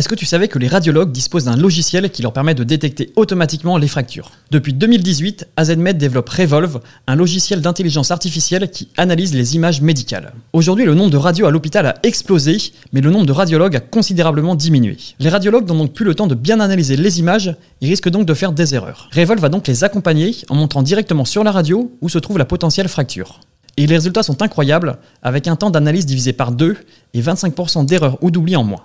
Est-ce que tu savais que les radiologues disposent d'un logiciel qui leur permet de détecter automatiquement les fractures? Depuis 2018, AZMed développe Revolve, un logiciel d'intelligence artificielle qui analyse les images médicales. Aujourd'hui, le nombre de radios à l'hôpital a explosé, mais le nombre de radiologues a considérablement diminué. Les radiologues n'ont donc plus le temps de bien analyser les images et risquent donc de faire des erreurs. Revolve va donc les accompagner en montrant directement sur la radio où se trouve la potentielle fracture. Et les résultats sont incroyables, avec un temps d'analyse divisé par 2 et 25% d'erreurs ou d'oubli en moins.